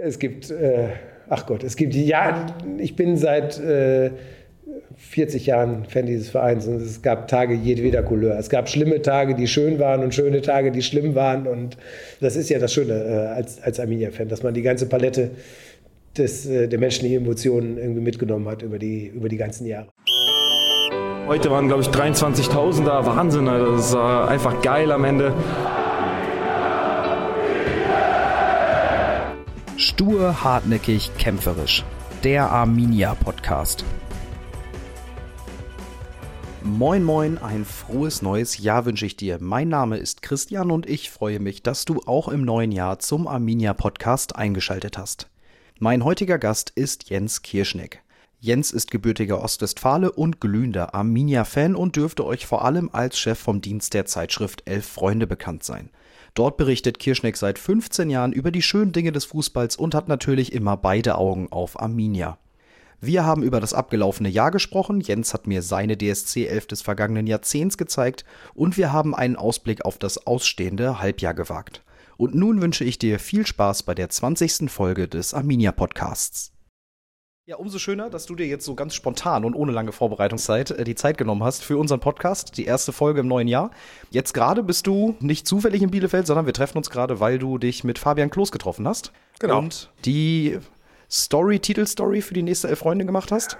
Es gibt, äh, ach Gott, es gibt, ja, ich bin seit äh, 40 Jahren Fan dieses Vereins und es gab Tage jedweder Couleur. Es gab schlimme Tage, die schön waren und schöne Tage, die schlimm waren und das ist ja das Schöne äh, als, als Arminia-Fan, dass man die ganze Palette des, äh, der menschlichen Emotionen irgendwie mitgenommen hat über die, über die ganzen Jahre. Heute waren, glaube ich, 23.000 da. Wahnsinn, das war einfach geil am Ende. Stur, hartnäckig, kämpferisch. Der Arminia Podcast. Moin moin, ein frohes neues Jahr wünsche ich dir. Mein Name ist Christian und ich freue mich, dass du auch im neuen Jahr zum Arminia Podcast eingeschaltet hast. Mein heutiger Gast ist Jens Kirschneck. Jens ist gebürtiger Ostwestfale und glühender Arminia-Fan und dürfte euch vor allem als Chef vom Dienst der Zeitschrift Elf Freunde bekannt sein. Dort berichtet Kirschneck seit 15 Jahren über die schönen Dinge des Fußballs und hat natürlich immer beide Augen auf Arminia. Wir haben über das abgelaufene Jahr gesprochen, Jens hat mir seine DSC 11 des vergangenen Jahrzehnts gezeigt und wir haben einen Ausblick auf das ausstehende Halbjahr gewagt. Und nun wünsche ich dir viel Spaß bei der 20. Folge des Arminia Podcasts. Ja, umso schöner, dass du dir jetzt so ganz spontan und ohne lange Vorbereitungszeit äh, die Zeit genommen hast für unseren Podcast, die erste Folge im neuen Jahr. Jetzt gerade bist du nicht zufällig in Bielefeld, sondern wir treffen uns gerade, weil du dich mit Fabian Klos getroffen hast. Genau. Und die Story, Titelstory für die nächste Elf Freunde gemacht hast?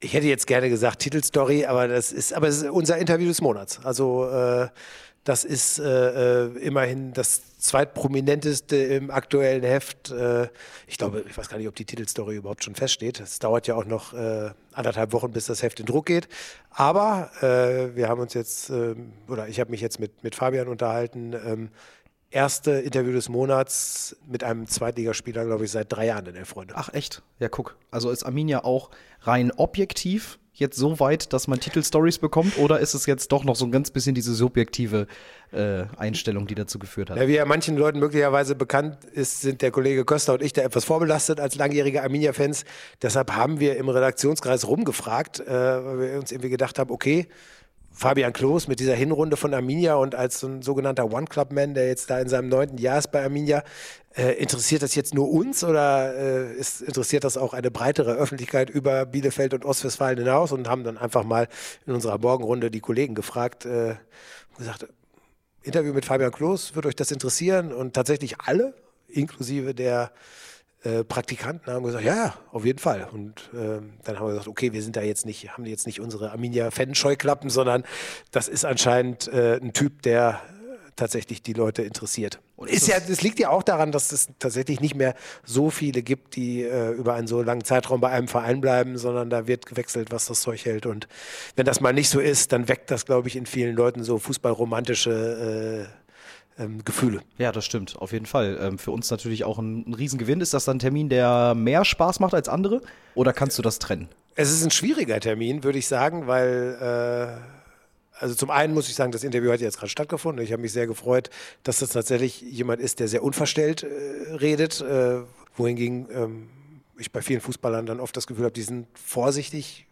Ich hätte jetzt gerne gesagt Titelstory, aber das ist, aber es ist unser Interview des Monats. Also äh, das ist äh, äh, immerhin das zweitprominenteste im aktuellen Heft. Äh, ich glaube, ich weiß gar nicht, ob die Titelstory überhaupt schon feststeht. Es dauert ja auch noch äh, anderthalb Wochen, bis das Heft in Druck geht. Aber äh, wir haben uns jetzt, ähm, oder ich habe mich jetzt mit, mit Fabian unterhalten. Ähm, erste Interview des Monats mit einem Zweitligaspieler, glaube ich, seit drei Jahren in der Freunde. Ach echt? Ja, guck. Also ist Arminia auch rein objektiv jetzt so weit, dass man Titelstories bekommt oder ist es jetzt doch noch so ein ganz bisschen diese subjektive äh, Einstellung, die dazu geführt hat? Ja, wie ja manchen Leuten möglicherweise bekannt ist, sind der Kollege Köster und ich da etwas vorbelastet als langjährige Arminia-Fans. Deshalb haben wir im Redaktionskreis rumgefragt, äh, weil wir uns irgendwie gedacht haben, okay, Fabian Klos mit dieser Hinrunde von Arminia und als so ein sogenannter One-Club-Man, der jetzt da in seinem neunten Jahr ist bei Arminia, äh, interessiert das jetzt nur uns oder äh, ist, interessiert das auch eine breitere Öffentlichkeit über Bielefeld und Ostwestfalen hinaus und haben dann einfach mal in unserer Morgenrunde die Kollegen gefragt äh, gesagt, Interview mit Fabian Klos, wird euch das interessieren? Und tatsächlich alle, inklusive der äh, Praktikanten haben gesagt, ja, auf jeden Fall. Und äh, dann haben wir gesagt, okay, wir sind da jetzt nicht, haben jetzt nicht unsere Arminia-Fan-Scheuklappen, sondern das ist anscheinend äh, ein Typ, der tatsächlich die Leute interessiert. Und ist ja, das liegt ja auch daran, dass es tatsächlich nicht mehr so viele gibt, die äh, über einen so langen Zeitraum bei einem Verein bleiben, sondern da wird gewechselt, was das Zeug hält. Und wenn das mal nicht so ist, dann weckt das, glaube ich, in vielen Leuten so fußballromantische äh, ähm, Gefühle. Ja, das stimmt, auf jeden Fall. Ähm, für uns natürlich auch ein, ein Riesengewinn. Ist das dann ein Termin, der mehr Spaß macht als andere? Oder kannst du das trennen? Es ist ein schwieriger Termin, würde ich sagen, weil äh, also zum einen muss ich sagen, das Interview hat jetzt gerade stattgefunden. Ich habe mich sehr gefreut, dass das tatsächlich jemand ist, der sehr unverstellt äh, redet, äh, wohingegen ähm, ich bei vielen Fußballern dann oft das Gefühl habe, die sind vorsichtig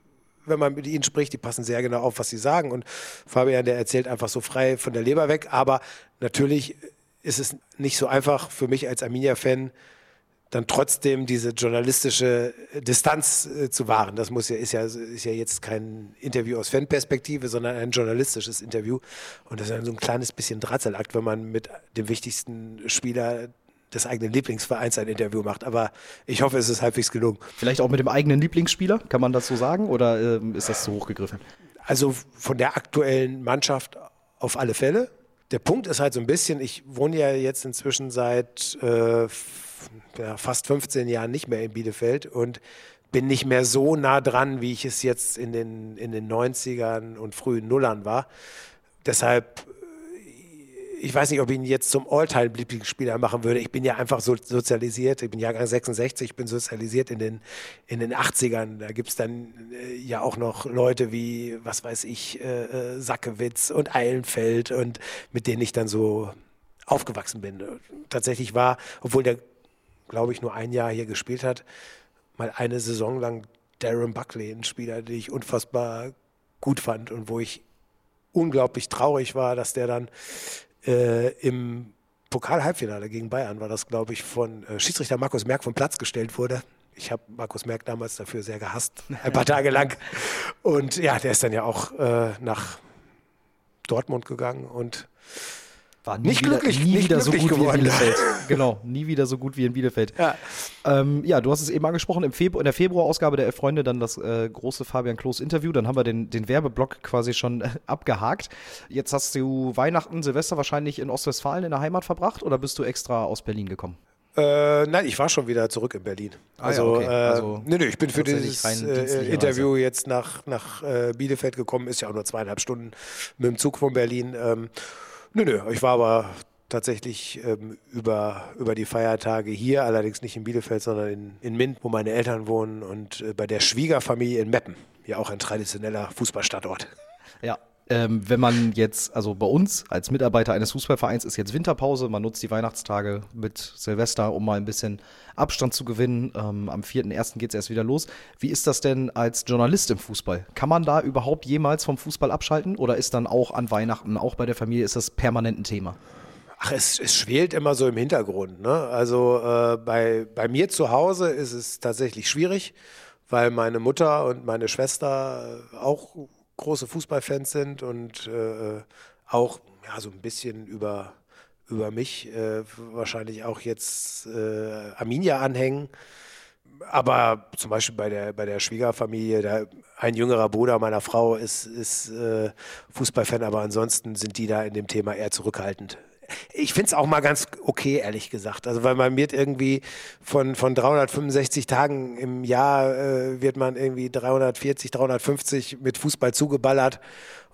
wenn man mit ihnen spricht, die passen sehr genau auf, was sie sagen. Und Fabian, der erzählt einfach so frei von der Leber weg. Aber natürlich ist es nicht so einfach für mich als Arminia-Fan, dann trotzdem diese journalistische Distanz äh, zu wahren. Das muss ja, ist ja, ist ja jetzt kein Interview aus Fanperspektive, sondern ein journalistisches Interview. Und das ist so ein kleines bisschen Drahtseilakt, wenn man mit dem wichtigsten Spieler des eigenen Lieblingsvereins ein Interview macht. Aber ich hoffe, es ist halbwegs gelungen. Vielleicht auch mit dem eigenen Lieblingsspieler, kann man das so sagen? Oder ähm, ist das zu hoch gegriffen? Also von der aktuellen Mannschaft auf alle Fälle. Der Punkt ist halt so ein bisschen, ich wohne ja jetzt inzwischen seit äh, ja, fast 15 Jahren nicht mehr in Bielefeld und bin nicht mehr so nah dran, wie ich es jetzt in den, in den 90ern und frühen Nullern war. Deshalb ich weiß nicht, ob ich ihn jetzt zum All-Time-Lieblingsspieler machen würde. Ich bin ja einfach so sozialisiert. Ich bin Jahrgang 66, ich bin sozialisiert in den, in den 80ern. Da gibt es dann äh, ja auch noch Leute wie, was weiß ich, äh, äh, Sackewitz und Eilenfeld und mit denen ich dann so aufgewachsen bin. Tatsächlich war, obwohl der, glaube ich, nur ein Jahr hier gespielt hat, mal eine Saison lang Darren Buckley, ein Spieler, den ich unfassbar gut fand und wo ich unglaublich traurig war, dass der dann äh, im Pokal-Halbfinale gegen Bayern war das, glaube ich, von äh, Schiedsrichter Markus Merck vom Platz gestellt wurde. Ich habe Markus Merck damals dafür sehr gehasst, ein paar Tage lang. Und ja, der ist dann ja auch äh, nach Dortmund gegangen und war nicht wieder, glücklich, nie nicht wieder glücklich so gut geworden. wie in Bielefeld. genau, nie wieder so gut wie in Bielefeld. Ja. Ähm, ja, du hast es eben angesprochen, im Februar, in der Februarausgabe der Elf Freunde dann das äh, große Fabian Klos Interview, dann haben wir den, den Werbeblock quasi schon äh, abgehakt. Jetzt hast du Weihnachten, Silvester wahrscheinlich in Ostwestfalen in der Heimat verbracht oder bist du extra aus Berlin gekommen? Äh, nein, ich war schon wieder zurück in Berlin. Ah ja, Also, okay. äh, Also nee, nee, ich bin für dieses äh, Interview jetzt nach, nach äh, Bielefeld gekommen. Ist ja auch nur zweieinhalb Stunden mit dem Zug von Berlin. Ähm, nö, nö, ich war aber tatsächlich ähm, über, über die Feiertage hier, allerdings nicht in Bielefeld, sondern in, in Mint, wo meine Eltern wohnen und äh, bei der Schwiegerfamilie in Meppen. Ja, auch ein traditioneller Fußballstandort. Ja. Ähm, wenn man jetzt, also bei uns als Mitarbeiter eines Fußballvereins ist jetzt Winterpause, man nutzt die Weihnachtstage mit Silvester, um mal ein bisschen Abstand zu gewinnen. Ähm, am 4.1. geht es erst wieder los. Wie ist das denn als Journalist im Fußball? Kann man da überhaupt jemals vom Fußball abschalten oder ist dann auch an Weihnachten, auch bei der Familie, ist das permanent ein Thema? Ach, es, es schwelt immer so im Hintergrund. Ne? Also äh, bei, bei mir zu Hause ist es tatsächlich schwierig, weil meine Mutter und meine Schwester äh, auch große Fußballfans sind und äh, auch ja, so ein bisschen über, über mich äh, wahrscheinlich auch jetzt äh, Arminia anhängen. Aber zum Beispiel bei der, bei der Schwiegerfamilie, da, ein jüngerer Bruder meiner Frau ist, ist äh, Fußballfan, aber ansonsten sind die da in dem Thema eher zurückhaltend. Ich finde es auch mal ganz okay, ehrlich gesagt. Also, weil man wird irgendwie von, von 365 Tagen im Jahr äh, wird man irgendwie 340, 350 mit Fußball zugeballert.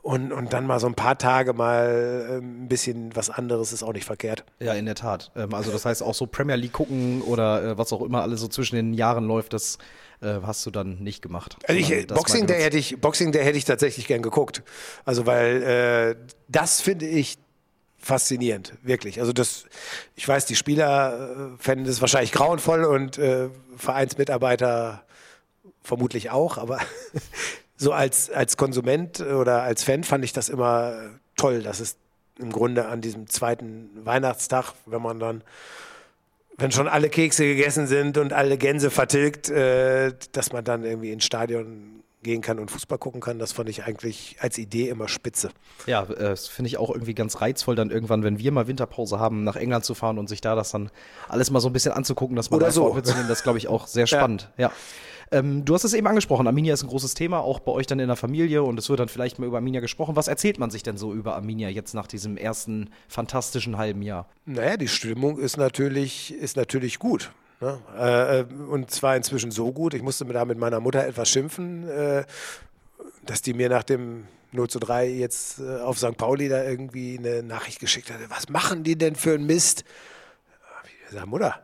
Und, und dann mal so ein paar Tage mal äh, ein bisschen was anderes ist auch nicht verkehrt. Ja, in der Tat. Ähm, also das heißt auch so Premier League gucken oder äh, was auch immer alles so zwischen den Jahren läuft, das äh, hast du dann nicht gemacht. Also ich, Boxing, der hätte ich, Boxing, der hätte ich tatsächlich gern geguckt. Also weil äh, das finde ich faszinierend, wirklich. Also das, ich weiß, die Spieler fänden das wahrscheinlich grauenvoll und äh, Vereinsmitarbeiter vermutlich auch, aber so als, als Konsument oder als Fan fand ich das immer toll, dass es im Grunde an diesem zweiten Weihnachtstag, wenn man dann wenn schon alle Kekse gegessen sind und alle Gänse vertilgt, äh, dass man dann irgendwie ins Stadion gehen kann und Fußball gucken kann, das fand ich eigentlich als Idee immer spitze. Ja, äh, das finde ich auch irgendwie ganz reizvoll, dann irgendwann, wenn wir mal Winterpause haben, nach England zu fahren und sich da das dann alles mal so ein bisschen anzugucken, dass man Oder so. mitzunehmen, das glaube ich auch sehr spannend. Ja. Ähm, du hast es eben angesprochen, Arminia ist ein großes Thema, auch bei euch dann in der Familie und es wird dann vielleicht mal über Arminia gesprochen. Was erzählt man sich denn so über Arminia jetzt nach diesem ersten fantastischen halben Jahr? Naja, die Stimmung ist natürlich, ist natürlich gut. Ne? Äh, äh, und zwar inzwischen so gut, ich musste da mit meiner Mutter etwas schimpfen, äh, dass die mir nach dem 0 zu 3 jetzt äh, auf St. Pauli da irgendwie eine Nachricht geschickt hat. Was machen die denn für einen Mist? Ich gesagt, Mutter,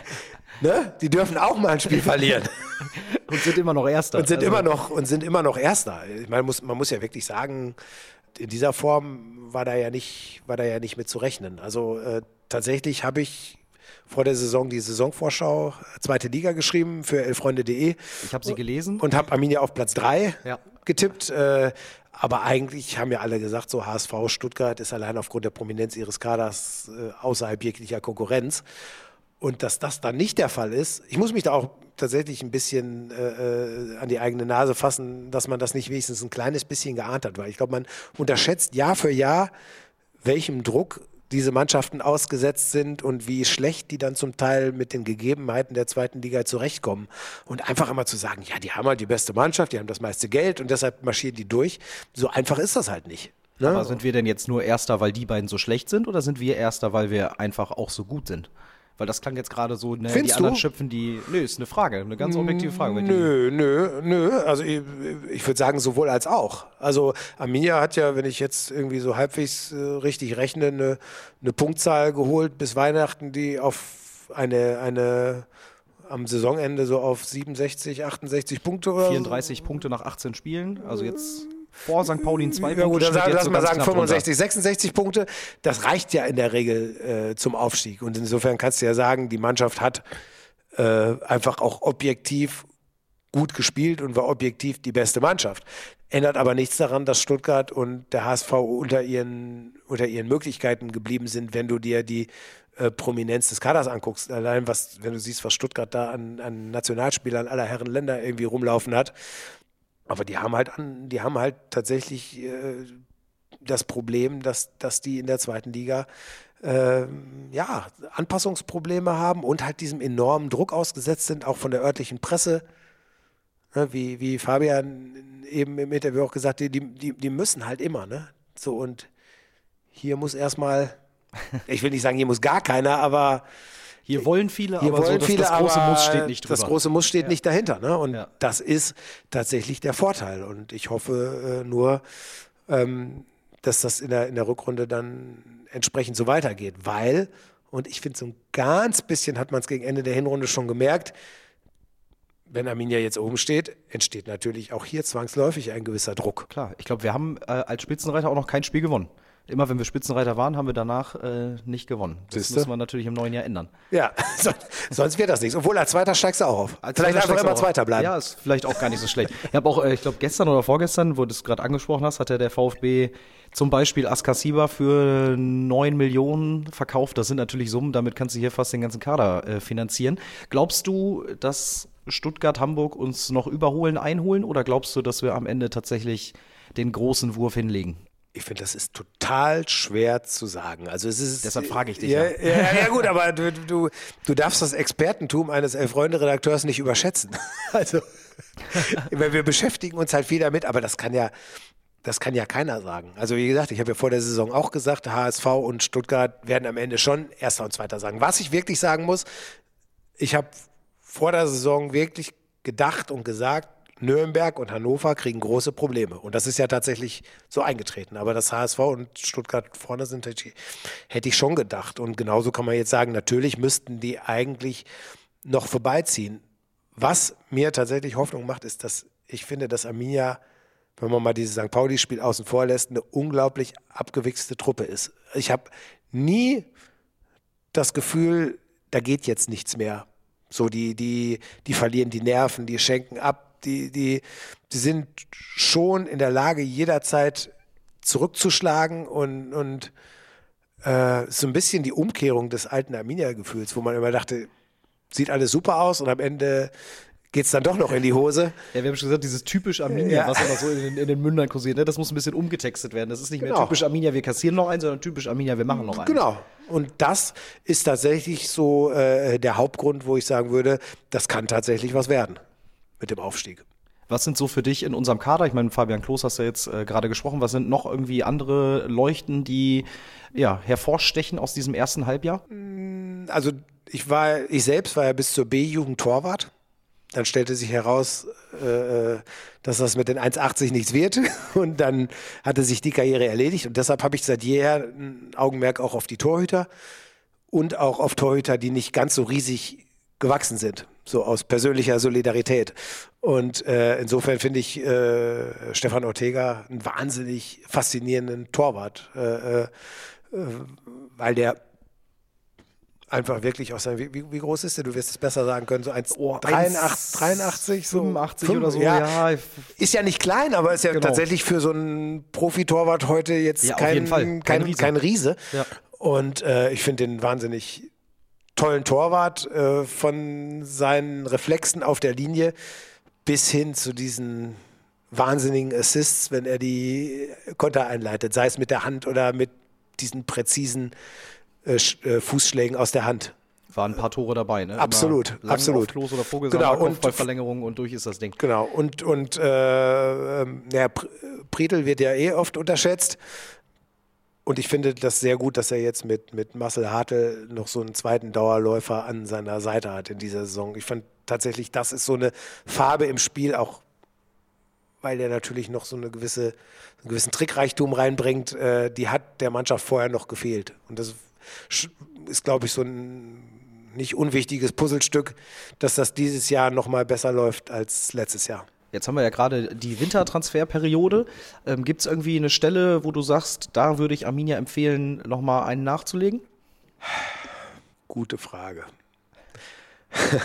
ne? die dürfen auch mal ein Spiel verlieren. Und sind immer noch Erster. Und sind Also, immer noch und sind immer noch Erster. Ich meine, muss, man muss ja wirklich sagen, in dieser Form war da ja nicht, war da ja nicht mit zu rechnen. Also äh, tatsächlich habe ich vor der Saison die Saisonvorschau zweite Liga geschrieben für elfreunde.de Ich habe sie gelesen. und habe Arminia auf Platz 3 Ja. getippt. Äh, aber eigentlich haben ja alle gesagt, so HSV Stuttgart ist allein aufgrund der Prominenz ihres Kaders äh, außerhalb jeglicher Konkurrenz. Und dass das dann nicht der Fall ist, ich muss mich da auch tatsächlich ein bisschen äh, äh, an die eigene Nase fassen, dass man das nicht wenigstens ein kleines bisschen geahnt hat. Weil ich glaube, man unterschätzt Jahr für Jahr, welchem Druck diese Mannschaften ausgesetzt sind und wie schlecht die dann zum Teil mit den Gegebenheiten der zweiten Liga zurechtkommen. Und einfach immer zu sagen, ja, die haben halt die beste Mannschaft, die haben das meiste Geld und deshalb marschieren die durch. So einfach ist das halt nicht. Ne? Aber sind wir denn jetzt nur Erster, weil die beiden so schlecht sind oder sind wir Erster, weil wir einfach auch so gut sind? Weil das klang jetzt gerade so, ne, die anderen du? schöpfen die. Nö, ist eine Frage, eine ganz objektive Frage. Nö, nö, nö. Also ich, ich würde sagen, sowohl als auch. Also Arminia hat ja, wenn ich jetzt irgendwie so halbwegs äh, richtig rechne, eine, eine Punktzahl geholt bis Weihnachten, die auf eine, eine am Saisonende so auf 67, 68 Punkte oder 34 Punkte nach 18 Spielen, also jetzt vor St. Pauli in zwei Ja gut, Punkte. dann sagen, jetzt lass so mal sagen knapp drunter. 65, 66 Punkte. Das reicht ja in der Regel äh, zum Aufstieg. Und insofern kannst du ja sagen, die Mannschaft hat äh, einfach auch objektiv gut gespielt und war objektiv die beste Mannschaft. Ändert aber nichts daran, dass Stuttgart und der HSV unter ihren, unter ihren Möglichkeiten geblieben sind, wenn du dir die äh, Prominenz des Kaders anguckst. Allein was, wenn du siehst, was Stuttgart da an, an Nationalspielern aller Herren Länder irgendwie rumlaufen hat. Aber die haben halt an, die haben halt tatsächlich äh, das Problem, dass, dass die in der zweiten Liga äh, ja, Anpassungsprobleme haben und halt diesem enormen Druck ausgesetzt sind, auch von der örtlichen Presse. Ne, wie, wie Fabian eben im Interview auch gesagt hat, die, die, die müssen halt immer, ne? So und hier muss erstmal, ich will nicht sagen, hier muss gar keiner, aber hier wollen viele, hier aber wollen so, viele, das große aber Muss steht nicht drüber. Das große Muss steht nicht dahinter. Ne? Und Ja. das ist tatsächlich der Vorteil. Und ich hoffe äh, nur, ähm, dass das in der, in der Rückrunde dann entsprechend so weitergeht. Weil, und ich finde, so ein ganz bisschen hat man es gegen Ende der Hinrunde schon gemerkt, wenn Arminia jetzt oben steht, entsteht natürlich auch hier zwangsläufig ein gewisser Druck. Klar, ich glaube, wir haben äh, als Spitzenreiter auch noch kein Spiel gewonnen. Immer wenn wir Spitzenreiter waren, haben wir danach äh, nicht gewonnen. Das Siehste? müssen wir natürlich im neuen Jahr ändern. Ja, son- sonst wird das nichts. Obwohl als Zweiter steigst du auch auf. Als Vielleicht einfach immer. Zweiter bleiben. Ja, ist vielleicht auch gar nicht so schlecht. Ich habe auch, äh, ich glaube, gestern oder vorgestern, wo du es gerade angesprochen hast, hat ja der VfB zum Beispiel Askasiba für 9 Millionen verkauft. Das sind natürlich Summen, damit kannst du hier fast den ganzen Kader äh, finanzieren. Glaubst du, dass Stuttgart, Hamburg uns noch überholen, einholen oder glaubst du, dass wir am Ende tatsächlich den großen Wurf hinlegen? Ich finde, das ist total schwer zu sagen. Also es ist, Deshalb frage ich dich Ja, ja. ja, ja gut, aber du, du, du darfst das Expertentum eines Elf-Freunde-Redakteurs nicht überschätzen. Also weil wir beschäftigen uns halt viel damit, aber das kann ja, das kann ja keiner sagen. Also wie gesagt, ich habe ja vor der Saison auch gesagt, HSV und Stuttgart werden am Ende schon Erster und Zweiter sagen. Was ich wirklich sagen muss, ich habe vor der Saison wirklich gedacht und gesagt, Nürnberg und Hannover kriegen große Probleme. Und das ist ja tatsächlich so eingetreten. Aber dass HSV und Stuttgart vorne sind, hätte ich, hätte ich schon gedacht. Und genauso kann man jetzt sagen, natürlich müssten die eigentlich noch vorbeiziehen. Was mir tatsächlich Hoffnung macht, ist, dass ich finde, dass Arminia, wenn man mal dieses St. Pauli-Spiel außen vor lässt, eine unglaublich abgewichste Truppe ist. Ich habe nie das Gefühl, da geht jetzt nichts mehr. So, die, die, die verlieren die Nerven, die schenken ab, die, die, die sind schon in der Lage, jederzeit zurückzuschlagen und, und äh, so ein bisschen die Umkehrung des alten Arminia-Gefühls, wo man immer dachte, sieht alles super aus und am Ende geht es dann doch noch in die Hose. Ja, wir haben schon gesagt, dieses typisch Arminia, Ja. was immer so in, den- in den Mündern kursiert, ne? das muss ein bisschen umgetextet werden. Das ist nicht mehr Genau. typisch Arminia, wir kassieren noch einen, sondern typisch Arminia, wir machen noch einen. Genau. Und das ist tatsächlich so äh, der Hauptgrund, wo ich sagen würde, das kann tatsächlich was werden mit dem Aufstieg. Was sind so für dich in unserem Kader? Ich meine, Fabian Klos hast du jetzt äh, gerade gesprochen. Was sind noch irgendwie andere Leuchten, die ja, hervorstechen aus diesem ersten Halbjahr? Also ich war, ich selbst war ja bis zur B-Jugend Torwart. Dann stellte sich heraus, äh, äh, dass das mit den 1,80 nichts wird. Und dann hatte sich die Karriere erledigt. Und deshalb habe ich seit jeher ein Augenmerk auch auf die Torhüter und auch auf Torhüter, die nicht ganz so riesig gewachsen sind. So aus persönlicher Solidarität. Und äh, insofern finde ich äh, Stefan Ortega einen wahnsinnig faszinierenden Torwart. Äh, äh, weil der einfach wirklich aus seinem, wie, wie groß ist der? Du wirst es besser sagen können, so 1, Oh, 83, 83, so 85 fünf- oder so, Ja, ja. Ist ja nicht klein, aber ist ja Genau. tatsächlich für so einen Profitorwart heute jetzt Ja, kein. Kein kein, Riese. kein Riese. Ja. Und äh, ich finde den wahnsinnig tollen Torwart äh, von seinen Reflexen auf der Linie bis hin zu diesen wahnsinnigen Assists, wenn er die Konter einleitet, sei es mit der Hand oder mit diesen präzisen äh, äh, Fußschlägen aus der Hand. Waren ein paar Tore dabei, ne? Immer Absolut, lang absolut. Klos oder Vogelsang, Genau, und- Kopfballverlängerung und durch ist das Ding. Genau, und, und äh, ähm, ja, Pr- Prietl wird ja eh oft unterschätzt. Und ich finde das sehr gut, dass er jetzt mit, mit Marcel Hartl noch so einen zweiten Dauerläufer an seiner Seite hat in dieser Saison. Ich fand tatsächlich, das ist so eine Farbe im Spiel, auch weil er natürlich noch so eine gewisse, einen gewissen Trickreichtum reinbringt, äh, die hat der Mannschaft vorher noch gefehlt. Und das ist, glaube ich, so ein nicht unwichtiges Puzzlestück, dass das dieses Jahr noch mal besser läuft als letztes Jahr. Jetzt haben wir ja gerade die Wintertransferperiode. Ähm, Gibt es irgendwie eine Stelle, wo du sagst, da würde ich Arminia empfehlen, nochmal einen nachzulegen? Gute Frage.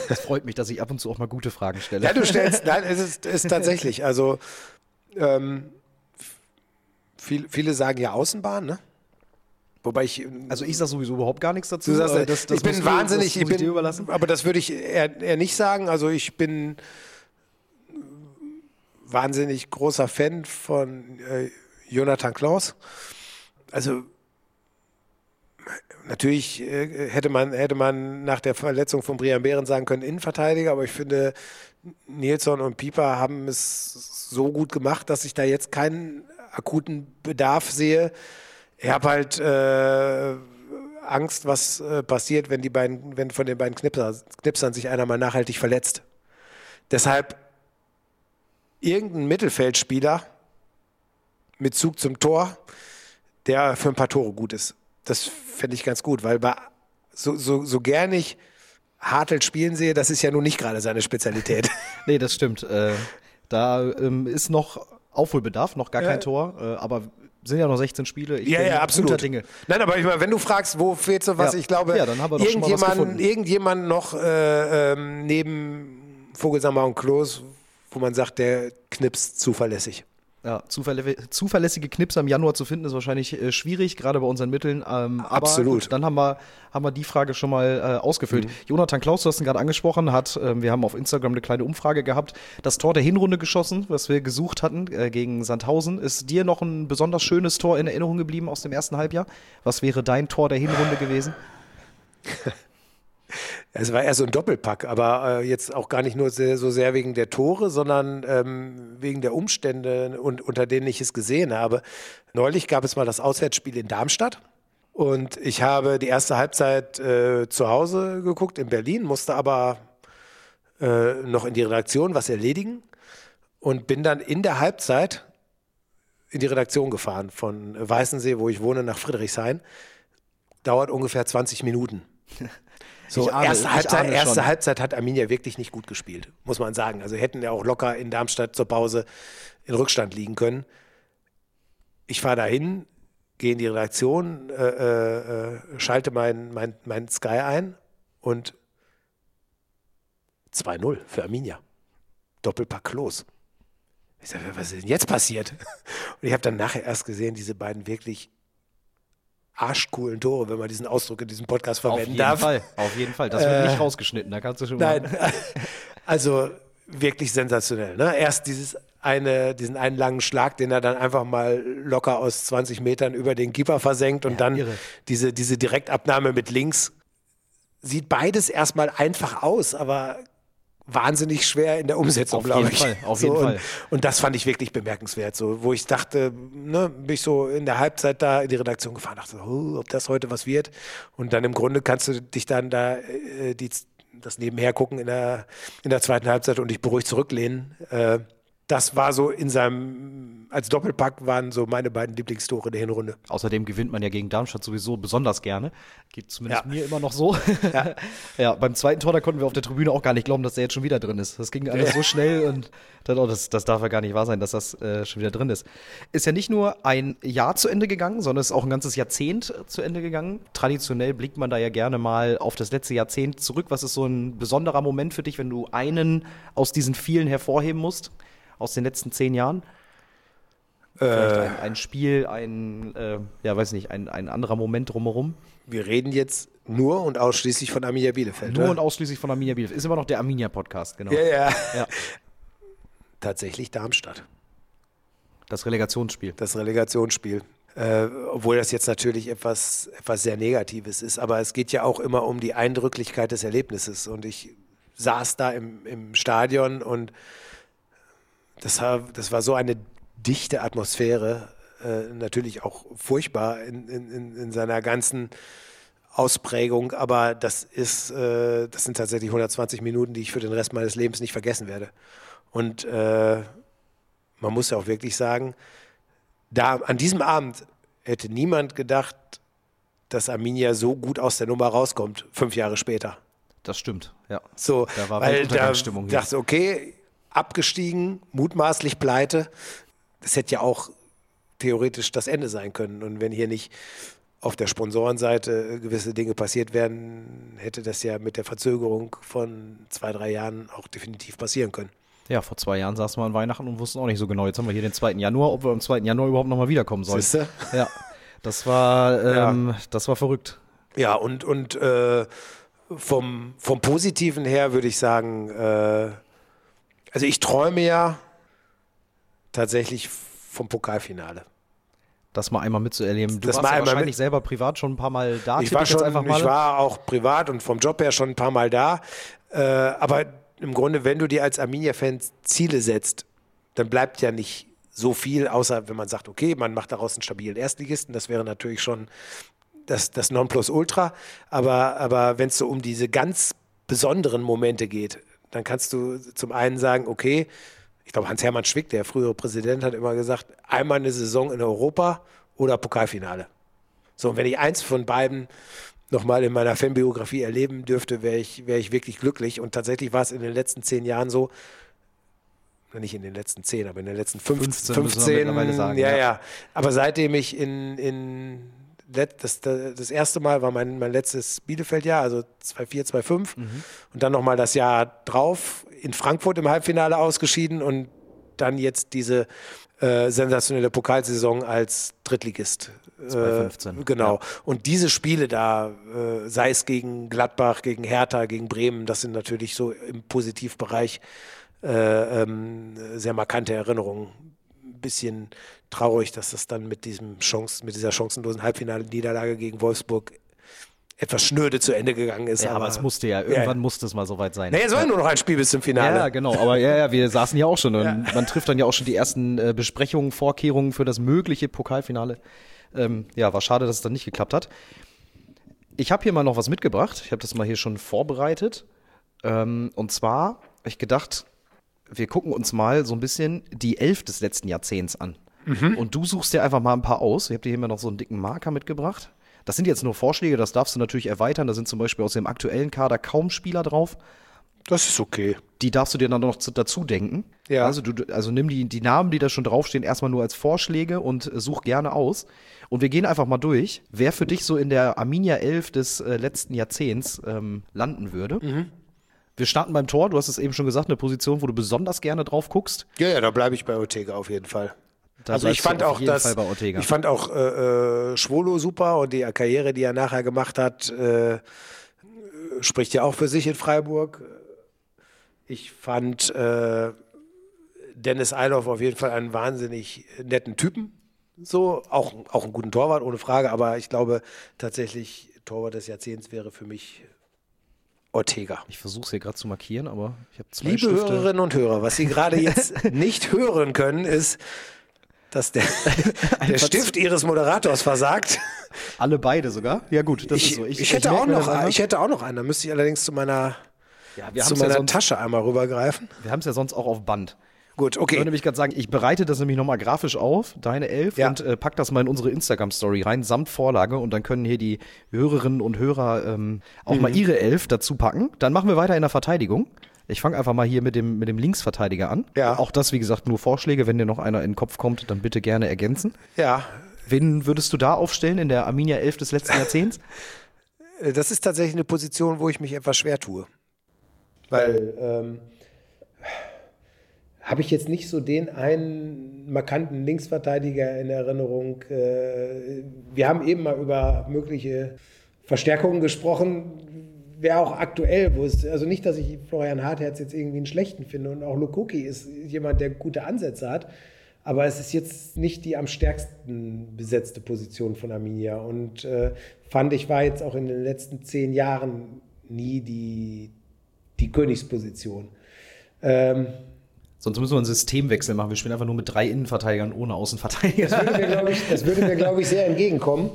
Es freut mich, dass ich ab und zu auch mal gute Fragen stelle. Ja, du stellst, nein, es ist, ist tatsächlich, also Ähm, viel, viele sagen ja Außenbahn, ne? Wobei ich. Also ich sage sowieso überhaupt gar nichts dazu. Du sagst, das, das ich bin wahnsinnig, du, das ich bin, dir überlassen. aber das würde ich eher, eher nicht sagen. Also ich bin wahnsinnig großer Fan von äh, Jonathan Klaus. Also natürlich äh, hätte man hätte man nach der Verletzung von Brian Behren sagen können Innenverteidiger, aber ich finde Nilsson und Pieper haben es so gut gemacht, dass ich da jetzt keinen akuten Bedarf sehe. Ich habe halt äh, Angst, was äh, passiert, wenn die beiden, wenn von den beiden Knipser, Knipsern sich einer mal nachhaltig verletzt. Deshalb irgendein Mittelfeldspieler mit Zug zum Tor, der für ein paar Tore gut ist. Das fände ich ganz gut, weil bei, so, so, so gern ich Hartl spielen sehe, das ist ja nun nicht gerade seine Spezialität. nee, das stimmt. Äh, da ähm, ist noch Aufholbedarf, noch gar Ja. kein Tor, äh, aber sind ja noch 16 Spiele. Ich ja, ja, absolut. guter Dinge. Nein, aber ich meine, wenn du fragst, wo fehlt so was, Ja. ich glaube, Ja, irgendjemand, irgendjemand noch äh, ähm, neben Vogelsammer und Klos, wo man sagt, der knipst zuverlässig. Ja, zuverlä zuverlässige Knipser im Januar zu finden, ist wahrscheinlich äh, schwierig, gerade bei unseren Mitteln. Ähm, Absolut. Gut, dann haben wir, haben wir die Frage schon mal äh, ausgefüllt. Mhm. Jonathan Klaus, du hast ihn gerade angesprochen, hat, ähm, wir haben auf Instagram eine kleine Umfrage gehabt, das Tor der Hinrunde geschossen, was wir gesucht hatten äh, gegen Sandhausen. Ist dir noch ein besonders schönes Tor in Erinnerung geblieben aus dem ersten Halbjahr? Was wäre dein Tor der Hinrunde gewesen? Es war eher so ein Doppelpack, aber äh, jetzt auch gar nicht nur sehr, so sehr wegen der Tore, sondern ähm, wegen der Umstände, und, unter denen ich es gesehen habe. Neulich gab es mal das Auswärtsspiel in Darmstadt. Und ich habe die erste Halbzeit äh, zu Hause geguckt in Berlin, musste aber äh, noch in die Redaktion was erledigen und bin dann in der Halbzeit in die Redaktion gefahren von Weißensee, wo ich wohne, nach Friedrichshain. Dauert ungefähr 20 Minuten. So, ahne- erste, Halbzeit, erste. Halbzeit hat Arminia wirklich nicht gut gespielt, muss man sagen. Also hätten ja auch locker in Darmstadt zur Pause in Rückstand liegen können. Ich fahre dahin, gehe in die Redaktion, äh, äh, äh, schalte mein, mein, mein Sky ein und 2-0 für Arminia. Doppelpack Klos. Ich sage, was ist denn jetzt passiert? Und ich habe dann nachher erst gesehen, diese beiden wirklich arschcoolen Tore, wenn man diesen Ausdruck in diesem Podcast verwenden darf. Fall, auf jeden Fall. Das wird nicht rausgeschnitten, da kannst du schon mal. Nein, also wirklich sensationell. Ne? Erst dieses eine, diesen einen langen Schlag, den er dann einfach mal locker aus 20 Metern über den Keeper versenkt und dann irre. diese, diese Direktabnahme mit links. Sieht beides erstmal einfach aus, aber wahnsinnig schwer in der Umsetzung, Auf glaube ich. Fall, auf so, jeden und, Fall. Und das fand ich wirklich bemerkenswert, so, wo ich dachte, ne, bin ich so in der Halbzeit da in die Redaktion gefahren, dachte, oh, ob das heute was wird. Und dann im Grunde kannst du dich dann da äh, die, das nebenher gucken in der, in der zweiten Halbzeit und dich beruhigt zurücklehnen. Äh, das war so in seinem, als Doppelpack waren so meine beiden Lieblingstore der Hinrunde. Außerdem gewinnt man ja gegen Darmstadt sowieso besonders gerne. Geht zumindest Ja. mir immer noch so. Ja. beim zweiten Tor, da konnten wir auf der Tribüne auch gar nicht glauben, dass der jetzt schon wieder drin ist. Das ging alles so schnell und dann, oh, das, das darf ja gar nicht wahr sein, dass das äh, schon wieder drin ist. Ist ja nicht nur ein Jahr zu Ende gegangen, sondern ist auch ein ganzes Jahrzehnt zu Ende gegangen. Traditionell blickt man da ja gerne mal auf das letzte Jahrzehnt zurück. Was ist so ein besonderer Moment für dich, wenn du einen aus diesen vielen hervorheben musst? Aus den letzten zehn Jahren? Vielleicht ein, ein Spiel, ein, äh, ja, weiß nicht, ein, ein anderer Moment drumherum. Wir reden jetzt nur und ausschließlich von Arminia Bielefeld. Nur ne? und ausschließlich von Arminia Bielefeld. Ist immer noch der Arminia-Podcast, genau. ja, ja. Ja. Tatsächlich Darmstadt. Das Relegationsspiel. das Relegationsspiel. Äh, obwohl das jetzt natürlich etwas, etwas sehr Negatives ist. Aber es geht ja auch immer um die Eindrücklichkeit des Erlebnisses. Und ich saß da im, im Stadion und das war, das war so eine dichte Atmosphäre. Äh, natürlich auch furchtbar in, in, in- in seiner ganzen Ausprägung, aber das ist, äh, das sind tatsächlich 120 Minuten, die ich für den Rest meines Lebens nicht vergessen werde. Und äh, man muss ja auch wirklich sagen, da an diesem Abend hätte niemand gedacht, dass Arminia so gut aus der Nummer rauskommt, fünf Jahre später. Das stimmt, ja. So, Da war weil da dachte okay, abgestiegen, mutmaßlich pleite. Das hätte ja auch theoretisch das Ende sein können. Und wenn hier nicht auf der Sponsorenseite gewisse Dinge passiert wären, hätte das ja mit der Verzögerung von zwei, drei Jahren auch definitiv passieren können. Ja, vor zwei Jahren saßen wir an Weihnachten und wussten auch nicht so genau. Jetzt haben wir hier den 2. Januar, ob wir am 2. Januar überhaupt nochmal wiederkommen sollen. Siehste? Ja, das war, ähm, das war verrückt. Ja, und, und äh, vom, vom Positiven her würde ich sagen, äh, also ich träume ja tatsächlich vom Pokalfinale. Das mal einmal mitzuerleben. Du Das warst mal ja wahrscheinlich mit- selber privat schon ein paar Mal da. Ich war, schon, mal. ich war auch privat und vom Job her schon ein paar Mal da. Äh, aber im Grunde, wenn du dir als Arminia-Fan Ziele setzt, dann bleibt ja nicht so viel, außer wenn man sagt, okay, man macht daraus einen stabilen Erstligisten. Das wäre natürlich schon das, das Nonplusultra. Aber, aber wenn es so um diese ganz besonderen Momente geht, dann kannst du zum einen sagen, okay, ich glaube, Hans-Hermann Schwick, der frühere Präsident, hat immer gesagt, einmal eine Saison in Europa oder Pokalfinale. So, und wenn ich eins von beiden nochmal in meiner Fanbiografie erleben dürfte, wäre ich, wäre ich wirklich glücklich. Und tatsächlich war es in den letzten zehn Jahren so, nicht in den letzten zehn, aber in den letzten fünf, 15 15, müssen wir mittlerweile sagen, ja, ja. ja, Aber seitdem ich in, in das, das erste Mal war mein, mein letztes Bielefeld-Jahr, also 2-4, 2-5. Mhm. Und dann nochmal das Jahr drauf in Frankfurt im Halbfinale ausgeschieden und dann jetzt diese äh, sensationelle Pokalsaison als Drittligist. Äh, 2015, genau. ja. Und diese Spiele da, äh, sei es gegen Gladbach, gegen Hertha, gegen Bremen, das sind natürlich so im Positivbereich äh, ähm, sehr markante Erinnerungen. Bisschen traurig, dass das dann mit diesem Chance, mit dieser chancenlosen Halbfinale-Niederlage gegen Wolfsburg etwas schnöde zu Ende gegangen ist. ja, aber es musste ja, irgendwann musste es mal soweit sein. Nee, es war ja nur noch ein Spiel bis zum Finale. Ja, genau. Aber ja, ja, wir saßen ja auch schon. Und Man trifft dann ja auch schon die ersten äh, Besprechungen, Vorkehrungen für das mögliche Pokalfinale. Ähm, ja, war schade, dass es dann nicht geklappt hat. Ich habe hier mal noch was mitgebracht. Ich habe das mal hier schon vorbereitet. Ähm, und zwar ich gedacht, wir gucken uns mal so ein bisschen die Elf des letzten Jahrzehnts an. Und du suchst dir einfach mal ein paar aus. Ich habe dir hier mal noch so einen dicken Marker mitgebracht. Das sind jetzt nur Vorschläge, das darfst du natürlich erweitern. Da sind zum Beispiel aus dem aktuellen Kader kaum Spieler drauf Das ist okay. die darfst du dir dann noch zu- dazu denken. Ja. Also, du, also nimm die, die Namen, die da schon draufstehen, erstmal nur als Vorschläge und äh, such gerne aus. Und wir gehen einfach mal durch, wer für dich so in der Arminia 11 des äh, letzten Jahrzehnts ähm, landen würde. Mhm. Wir starten beim Tor, du hast es eben schon gesagt, eine Position, wo du besonders gerne drauf guckst. Ja, ja, da bleibe ich bei Ortega auf jeden Fall. Da also ich fand auch das, ich fand auch äh, äh, Schwolo super und die Karriere, die er nachher gemacht hat, äh, spricht ja auch für sich in Freiburg. Ich fand äh, Dennis Eiloff auf jeden Fall einen wahnsinnig netten Typen. So, auch, auch einen guten Torwart, ohne Frage, aber ich glaube tatsächlich, Torwart des Jahrzehnts wäre für mich Ortega. Ich versuche es hier gerade zu markieren, aber ich habe zwei Liebe Stifte. Hörerinnen und Hörer, was Sie gerade jetzt nicht hören können, ist, dass der, der Stift Ihres Moderators versagt. Alle beide sogar? Ja gut, das Ich, ist so. ich, hätte merk auch noch, einfach. ich hätte auch noch einen. Da müsste ich allerdings zu meiner, ja, zu haben es ja, meiner sonst- Tasche einmal rübergreifen. wir haben's ja sonst auch auf Band. Gut, Ich wollte okay. nämlich gerade sagen, ich bereite das nämlich nochmal grafisch auf, deine Elf, Ja. und äh, pack das mal in unsere Instagram-Story rein, samt Vorlage. Und dann können hier die Hörerinnen und Hörer ähm, auch Mhm. mal ihre Elf dazu packen. Dann machen wir weiter in der Verteidigung. Ich fange einfach mal hier mit dem, mit dem Linksverteidiger an. Ja. Auch das, wie gesagt, nur Vorschläge. Wenn dir noch einer in den Kopf kommt, dann bitte gerne ergänzen. Ja, Wen würdest du da aufstellen in der Arminia 11 des letzten Jahrzehnts? äh, das ist tatsächlich eine Position, wo ich mich etwas schwer tue. Weil ähm, habe ich jetzt nicht so den einen markanten Linksverteidiger in Erinnerung. Äh, wir haben eben mal über mögliche Verstärkungen gesprochen. Wäre auch aktuell, wo es, also nicht, dass ich Florian Hartherz jetzt irgendwie einen schlechten finde und auch Lukoki ist jemand, der gute Ansätze hat. Aber es ist jetzt nicht die am stärksten besetzte Position von Arminia. Und äh, fand ich, war jetzt auch in den letzten zehn Jahren nie die, die Königsposition. Ähm, Sonst müssen wir einen Systemwechsel machen. Wir spielen einfach nur mit drei Innenverteidigern ohne Außenverteidiger. Das würde mir, glaube ich, mir, sehr entgegenkommen.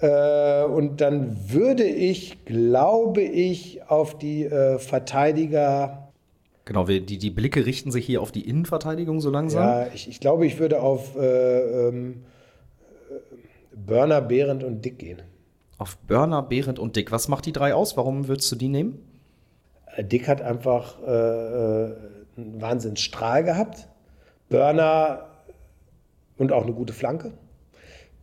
Äh, und dann würde ich, glaube ich, auf die äh, Verteidiger, Genau, wir, die, die Blicke richten sich hier auf die Innenverteidigung so langsam. ja, ich, ich glaube, ich würde auf äh, ähm, äh, Börner, Behrendt und Dick gehen. Auf Börner, Behrendt und Dick. Was macht die drei aus? Warum würdest du die nehmen? Äh, Dick hat einfach äh, einen Wahnsinnsstrahl gehabt. Börner und auch eine gute Flanke.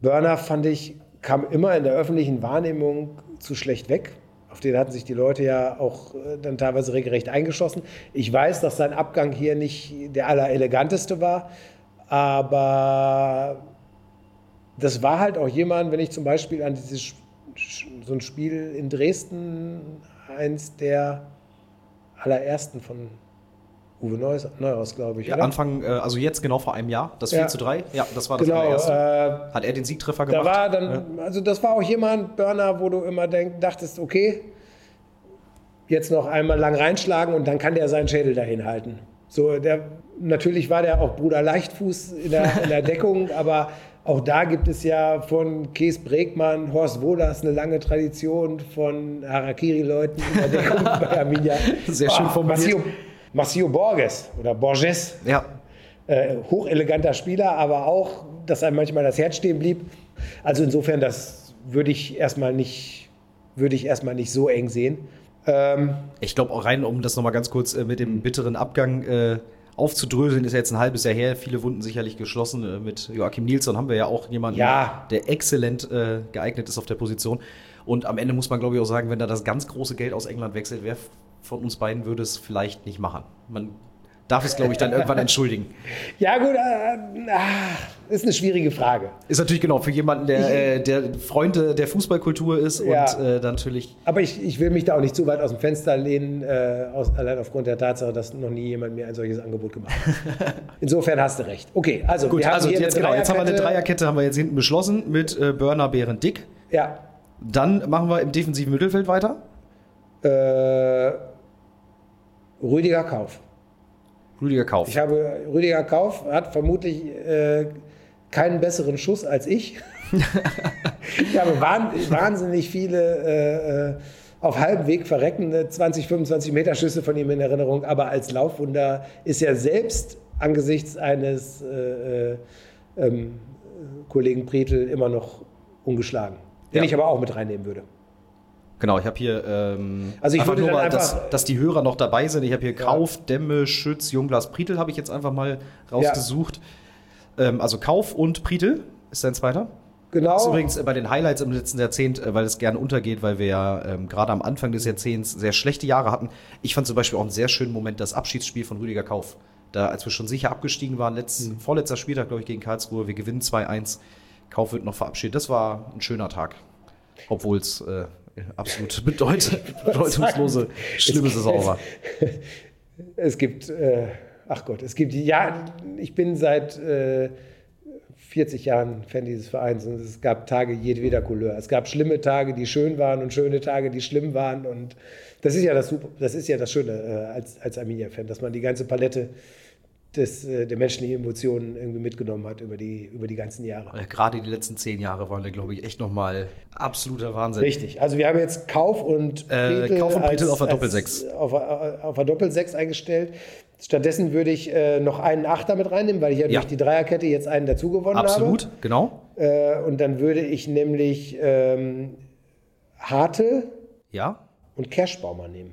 Börner fand ich, kam immer in der öffentlichen Wahrnehmung zu schlecht weg. Auf den hatten sich die Leute ja auch äh, dann teilweise regelrecht eingeschossen. Ich weiß, dass sein Abgang hier nicht der allereleganteste war, aber das war halt auch jemand, wenn ich zum Beispiel an dieses so ein Spiel in Dresden, eins der allerersten von Uwe Neuhaus, Neuhaus glaube ich. Ja, oder? Anfang, äh, also jetzt genau vor einem Jahr, das 4 Ja. zu 3. Ja, das war das Genau, allererste. äh, Hat er den Siegtreffer Da gemacht? war dann, also das war auch jemand, Burner, wo du immer denk, dachtest, okay, jetzt noch einmal lang reinschlagen und dann kann der seinen Schädel dahin halten. So, der, natürlich war der auch Bruder Leichtfuß in der, in der Deckung, aber auch da gibt es ja von Kees Bregmann, Horst Wohlers eine lange Tradition von Harakiri-Leuten in der Deckung bei Arminia. Sehr schön Ah, formuliert. Marcio, Marcio Borges oder Borges, ja. äh, hocheleganter Spieler, aber auch, dass einem manchmal das Herz stehen blieb. Also insofern, das würde ich erstmal nicht, würde ich erstmal nicht so eng sehen. Ähm, Ich glaube auch rein, um das nochmal ganz kurz äh, mit dem bitteren Abgang äh, aufzudröseln, ist ja jetzt ein halbes Jahr her, viele Wunden sicherlich geschlossen. Äh, mit Joachim Nilsson haben wir ja auch jemanden, Ja. der exzellent äh, geeignet ist auf der Position. Und am Ende muss man, glaube ich, auch sagen, wenn da das ganz große Geld aus England wechselt, wer von uns beiden würde es vielleicht nicht machen. Man darf es, glaube ich, dann irgendwann entschuldigen. ja gut, äh, ah, ist eine schwierige Frage. Ist natürlich genau für jemanden, der, äh, der Freund äh, der Fußballkultur ist Ja. und äh, natürlich Aber ich, ich will mich da auch nicht zu weit aus dem Fenster lehnen, äh, aus, allein aufgrund der Tatsache, dass noch nie jemand mir ein solches Angebot gemacht hat. Insofern hast du recht. Okay, also Gut, also jetzt genau, jetzt haben wir eine Dreierkette. Haben wir jetzt hinten beschlossen mit äh, Börner, Behrend, Dick. Ja, Dann machen wir im defensiven Mittelfeld weiter. äh, Rüdiger Kauf. Rüdiger Kauf. Ich habe Rüdiger Kauf hat vermutlich äh, keinen besseren Schuss als ich. ich habe wahn, wahnsinnig viele äh, äh, auf halbem Weg verreckende 20, 25 Meter Schüsse von ihm in Erinnerung, aber als Laufwunder ist er selbst angesichts eines äh, äh, ähm, Kollegen Pretel immer noch ungeschlagen. Den Ja. ich aber auch mit reinnehmen würde. Genau, ich habe hier ähm, Also ich würde nur mal, einfach- dass, dass die Hörer noch dabei sind. Ich habe hier Kauf, Demme, Schütz, Jungblas, Pritel habe ich jetzt einfach mal rausgesucht. Ähm, also Kauf und Pritel ist dein zweiter. Genau. Das ist übrigens äh, bei den Highlights im letzten Jahrzehnt, äh, weil es gerne untergeht, weil wir ja ähm, gerade am Anfang des Jahrzehnts sehr schlechte Jahre hatten. Ich fand zum Beispiel auch einen sehr schönen Moment das Abschiedsspiel von Rüdiger Kauf. Da, als wir schon sicher abgestiegen waren, letzt, Mhm. vorletzter Spieltag, glaube ich, gegen Karlsruhe, wir gewinnen 2-1. Kauf wird noch verabschiedet. Das war ein schöner Tag. Obwohl es äh, absolut bedeut bedeutungslose, schlimme Saison war. Es gibt, äh, ach Gott, es gibt, ja, ich bin seit äh, 40 Jahren Fan dieses Vereins und es gab Tage jedweder Couleur. Es gab schlimme Tage, die schön waren und schöne Tage, die schlimm waren und das ist ja das, das, ist ja das Schöne äh, als, als Arminia-Fan, dass man die ganze Palette des, äh, der menschlichen Emotionen irgendwie mitgenommen hat über die, über die ganzen Jahre. Äh, Gerade die letzten zehn Jahre waren da, glaube ich, echt nochmal absoluter Wahnsinn. Richtig. Also wir haben jetzt Kauf und Äh, Kauf und Prietl auf der Doppelsechs. als- Auf, auf der Doppelsechs eingestellt. Stattdessen würde ich äh, noch einen Achter mit reinnehmen, weil ich ja, Ja. durch die Dreierkette jetzt einen dazu gewonnen Absolut, genau. habe. Äh, und dann würde ich nämlich ähm, Hartl Ja. und Kerschbaumer nehmen.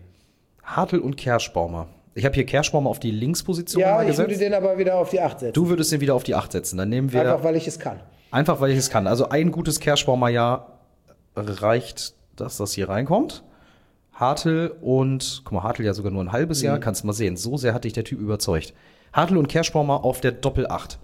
Hartl und Kerschbaumer. Ich habe hier Kerschbaumer auf die Linksposition Ja, mal ich würde gesetzt. den aber wieder auf die Acht setzen. Du würdest den wieder auf die 8 setzen. Dann nehmen wir Einfach einfach, weil ich es kann. weil ich es kann. Also ein gutes Kerschbaumer-Jahr reicht, dass das hier reinkommt. Hartl und, guck mal, Hartl ja sogar nur ein halbes Mhm. Jahr, kannst du mal sehen. So sehr hat dich der Typ überzeugt. Hartl und Kerschbaumer auf der Doppel 8.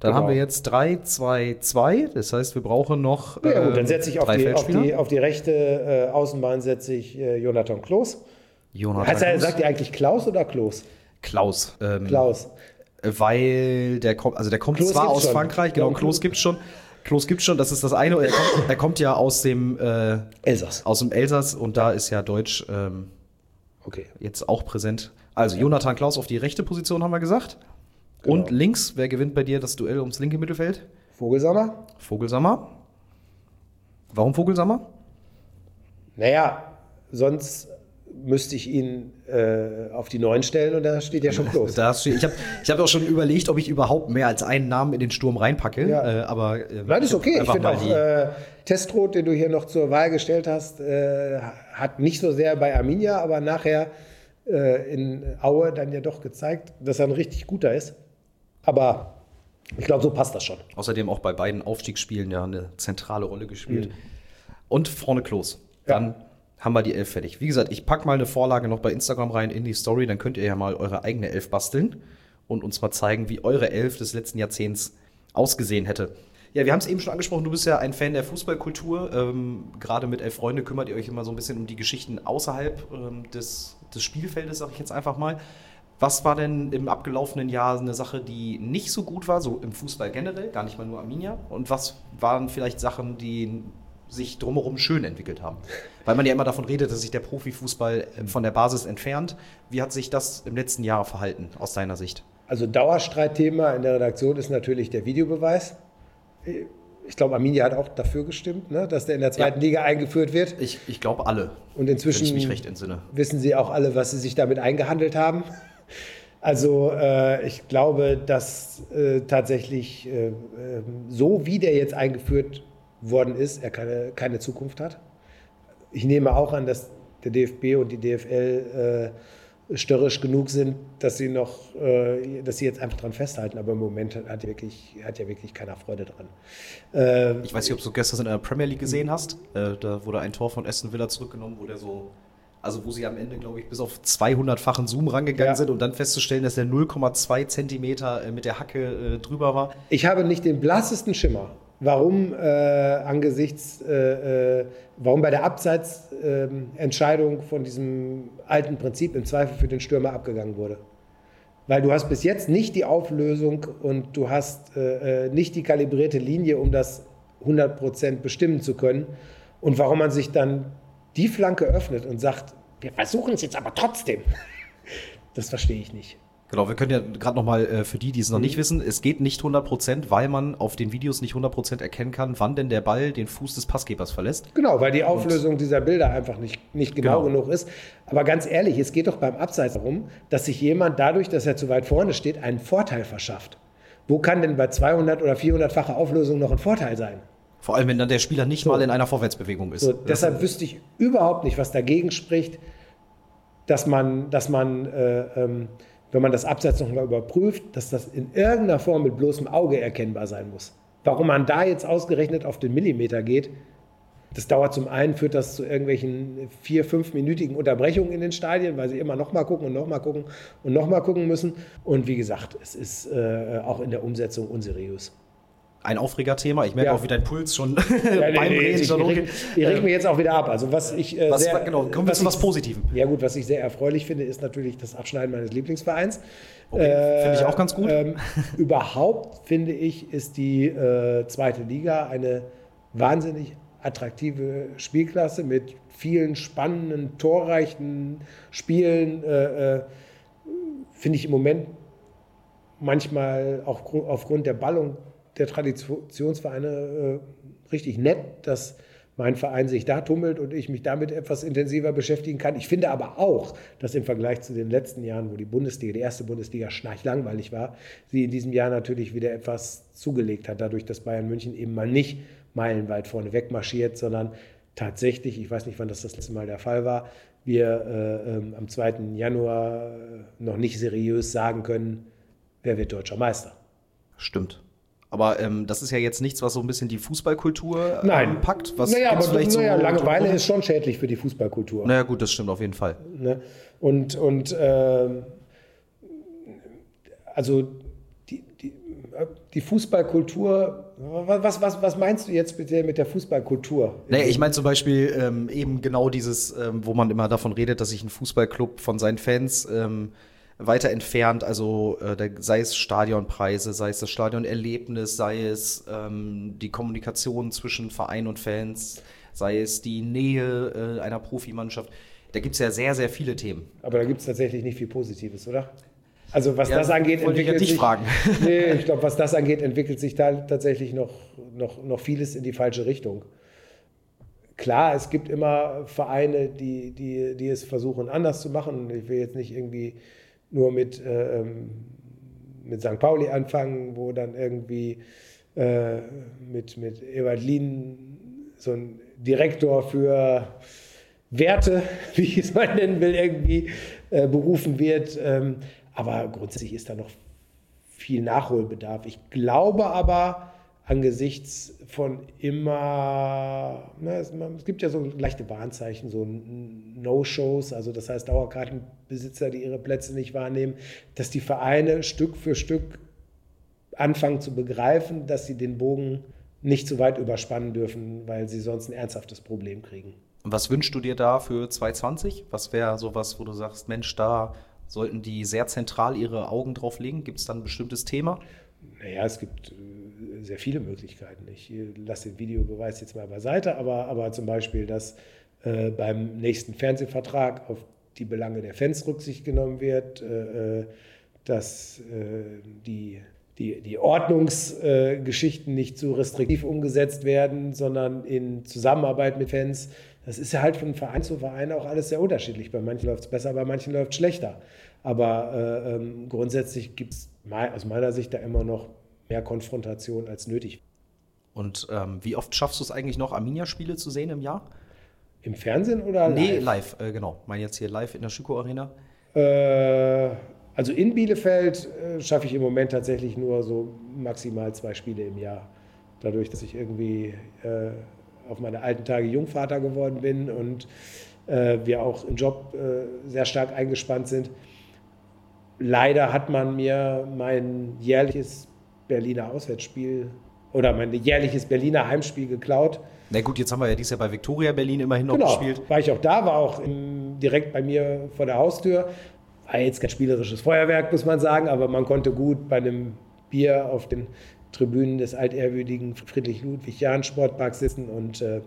Dann Genau. haben wir jetzt 3, 2, 2. Das heißt, wir brauchen noch Ja, gut, dann setze ich auf die, auf, die, auf die rechte äh, Außenbahn setze ich äh, Jonathan Kloß. Jonathan Heißt er, Klaus. sagt ihr eigentlich Klaus oder Kloß? Klaus. Ähm, Klaus. weil der kommt, also der kommt Klos zwar aus schon. Frankreich, genau, Ja, Klos gibt's schon. Klos gibt's schon, das ist das eine. Er kommt, er kommt ja aus dem, äh, Elsass. aus dem Elsass und da ist ja Deutsch ähm, Okay. jetzt auch präsent. Also Jonathan Klaus auf die rechte Position haben wir gesagt. Und Genau. links, wer gewinnt bei dir das Duell ums linke Mittelfeld? Vogelsammer? Vogelsammer. Warum Vogelsammer? Naja, sonst müsste ich ihn äh, auf die Neun stellen und da steht ja schon steht, ich habe ich hab auch schon überlegt, ob ich überhaupt mehr als einen Namen in den Sturm reinpacke. Ja. Äh, aber äh, Nein, ist okay. Ich finde auch, äh, Testrot, den du hier noch zur Wahl gestellt hast, äh, hat nicht so sehr bei Arminia, aber nachher äh, in Aue dann ja doch gezeigt, dass er ein richtig guter ist. Aber ich glaube, so passt das schon. Außerdem auch bei beiden Aufstiegsspielen ja eine zentrale Rolle gespielt. Und vorne Klos. Ja. Haben wir die Elf fertig. Wie gesagt, ich packe mal eine Vorlage noch bei Instagram rein in die Story, dann könnt ihr ja mal eure eigene Elf basteln und uns mal zeigen, wie eure Elf des letzten Jahrzehnts ausgesehen hätte. Ja, wir haben es eben schon angesprochen, du bist ja ein Fan der Fußballkultur. Ähm, Gerade mit Elf Freunde kümmert ihr euch immer so ein bisschen um die Geschichten außerhalb ähm, des, des Spielfeldes, sag ich jetzt einfach mal. Was war denn im abgelaufenen Jahr eine Sache, die nicht so gut war, so im Fußball generell, gar nicht mal nur Arminia? Und was waren vielleicht Sachen, die sich drumherum schön entwickelt haben? Weil man ja immer davon redet, dass sich der Profifußball äh, von der Basis entfernt. Wie hat sich das im letzten Jahr verhalten, aus deiner Sicht? Also Dauerstreitthema in der Redaktion ist natürlich der Videobeweis. Ich glaube, Arminia hat auch dafür gestimmt, ne, dass der in der zweiten ja. Liga eingeführt wird. Ich, ich glaube alle. Und inzwischen wissen sie auch alle, was sie sich damit eingehandelt haben. Also äh, ich glaube, dass äh, tatsächlich äh, ähm, so wie der jetzt eingeführt worden ist, er keine, keine Zukunft hat. Ich nehme auch an, dass der DFB und die DFL äh, störrisch genug sind, dass sie noch, äh, dass sie jetzt einfach dran festhalten. Aber im Moment hat, wirklich, hat ja wirklich keiner Freude dran. Äh, ich weiß nicht, ob du gestern in der Premier League gesehen hast. Äh, da wurde ein Tor von Aston Villa zurückgenommen, wo der so also wo sie am Ende, glaube ich, bis auf 200-fachen Zoom rangegangen ja. sind und dann festzustellen, dass der 0,2 Zentimeter äh, mit der Hacke äh, drüber war. Ich habe nicht den blassesten Schimmer, warum äh, angesichts, äh, äh warum bei der Abseitsentscheidung ähm, von diesem alten Prinzip im Zweifel für den Stürmer abgegangen wurde. Weil du hast bis jetzt nicht die Auflösung und du hast äh, nicht die kalibrierte Linie, um das 100% bestimmen zu können. Und warum man sich dann die Flanke öffnet und sagt, wir versuchen es jetzt aber trotzdem, das verstehe ich nicht. Genau, wir können ja gerade nochmal äh, für die, die es noch mhm. nicht wissen, es geht nicht 100%, weil man auf den Videos nicht 100% erkennen kann, wann denn der Ball den Fuß des Passgebers verlässt. Genau, weil die Auflösung Und dieser Bilder einfach nicht, nicht genau, genau, genug ist. Aber ganz ehrlich, es geht doch beim Abseits darum, dass sich jemand dadurch, dass er zu weit vorne steht, einen Vorteil verschafft. Wo kann denn bei 200 oder 400-facher Auflösung noch ein Vorteil sein? Vor allem, wenn dann der Spieler nicht so. mal in einer Vorwärtsbewegung ist. So, deshalb wüsste ich überhaupt nicht, was dagegen spricht, dass man, dass man äh, ähm, wenn man das Abseits nochmal überprüft, dass das in irgendeiner Form mit bloßem Auge erkennbar sein muss. Warum man da jetzt ausgerechnet auf den Millimeter geht, das dauert zum einen, führt das zu irgendwelchen vier, fünfminütigen Unterbrechungen in den Stadien, weil sie immer nochmal gucken und nochmal gucken und nochmal gucken müssen. Und wie gesagt, es ist äh, auch in der Umsetzung unseriös ein Aufregerthema. Ich merke ja. auch, wie dein Puls schon ja, beim nee, Reden schon hochgeht. Ich reg mir jetzt auch wieder ab. Also was ich äh, was, sehr, genau, kommen wir zu was Positivem. Ja gut, was ich sehr erfreulich finde, ist natürlich das Abschneiden meines Lieblingsvereins. Okay, äh, finde ich auch ganz gut. Ähm, überhaupt finde ich, ist die äh, zweite Liga eine wahnsinnig attraktive Spielklasse mit vielen spannenden, torreichen Spielen. Äh, äh, finde ich im Moment manchmal auch aufgrund der Ballung der Traditionsvereine äh, richtig nett, dass mein Verein sich da tummelt und ich mich damit etwas intensiver beschäftigen kann. Ich finde aber auch, dass im Vergleich zu den letzten Jahren, wo die Bundesliga, die erste Bundesliga schnarchlangweilig war, sie in diesem Jahr natürlich wieder etwas zugelegt hat, dadurch, dass Bayern München eben mal nicht meilenweit vorne wegmarschiert, sondern tatsächlich, ich weiß nicht, wann das das letzte Mal der Fall war, wir äh, ähm, am 2. Januar noch nicht seriös sagen können, wer wird deutscher Meister. Stimmt. Aber ähm, das ist ja jetzt nichts, was so ein bisschen die Fußballkultur ähm, packt. Was naja, aber vielleicht naja, so Langeweile ist schon schädlich für die Fußballkultur. Naja, gut, das stimmt auf jeden Fall. Ne? Und, und äh, also die, die, die Fußballkultur, was, was, was meinst du jetzt bitte mit der Fußballkultur? Naja, ich meine zum Beispiel ähm, eben genau dieses, ähm, wo man immer davon redet, dass sich ein Fußballclub von seinen Fans ähm, weiter entfernt, also äh, sei es Stadionpreise, sei es das Stadionerlebnis, sei es ähm, die Kommunikation zwischen Verein und Fans, sei es die Nähe äh, einer Profimannschaft. Da gibt es ja sehr, sehr viele Themen. Aber da gibt es tatsächlich nicht viel Positives, oder? Also was ja, das angeht, entwickelt ich sich. Fragen. Nee, ich glaube, was das angeht, entwickelt sich da tatsächlich noch, noch, noch vieles in die falsche Richtung. Klar, es gibt immer Vereine, die, die, die es versuchen, anders zu machen. Ich will jetzt nicht irgendwie nur mit, äh, ähm, mit St. Pauli anfangen, wo dann irgendwie äh, mit, mit Ewald Lien so ein Direktor für Werte, wie ich es mal nennen will, irgendwie äh, berufen wird. Ähm, aber grundsätzlich ist da noch viel Nachholbedarf. Ich glaube aber angesichts von immer, na, es, es, gibt ja so leichte Warnzeichen, so No-Shows, also das heißt Dauerkartenbesitzer, die ihre Plätze nicht wahrnehmen, dass die Vereine Stück für Stück anfangen zu begreifen, dass sie den Bogen nicht zu weit überspannen dürfen, weil sie sonst ein ernsthaftes Problem kriegen. Was wünschst du dir da für 2020? Was wäre sowas, wo du sagst, Mensch, da sollten die sehr zentral ihre Augen drauf legen? Gibt es dann ein bestimmtes Thema? Naja, es gibt äh, sehr viele Möglichkeiten. Ich lasse den Videobeweis jetzt mal beiseite, aber, aber zum Beispiel, dass äh, beim nächsten Fernsehvertrag auf die Belange der Fans Rücksicht genommen wird, äh, dass äh, die die, die Ordnungsgeschichten äh, nicht zu restriktiv umgesetzt werden, sondern in Zusammenarbeit mit Fans. Das ist ja halt von Verein zu Verein auch alles sehr unterschiedlich. Bei manchen läuft es besser, bei manchen läuft es schlechter. Aber äh, ähm, grundsätzlich gibt es aus meiner Sicht da immer noch mehr Konfrontation als nötig. Und ähm, wie oft schaffst du es eigentlich noch, Arminia-Spiele zu sehen im Jahr? Im Fernsehen oder live? Nee, live, äh, genau. Ich meine jetzt hier live in der Schüko Arena. Äh, also in Bielefeld äh, schaffe ich im Moment tatsächlich nur so maximal zwei Spiele im Jahr. Dadurch, dass ich irgendwie äh, auf meine alten Tage Jungvater geworden bin und äh, wir auch im Job äh, sehr stark eingespannt sind. Leider hat man mir mein jährliches Berliner Auswärtsspiel oder mein jährliches Berliner Heimspiel geklaut. Na gut, jetzt haben wir ja dieses Jahr bei Viktoria Berlin immerhin noch genau, gespielt. War ich auch da, war auch im, direkt bei mir vor der Haustür. War jetzt kein spielerisches Feuerwerk, muss man sagen, aber man konnte gut bei einem Bier auf den Tribünen des altehrwürdigen Friedrich-Ludwig-Jahn-Sportparks sitzen und äh,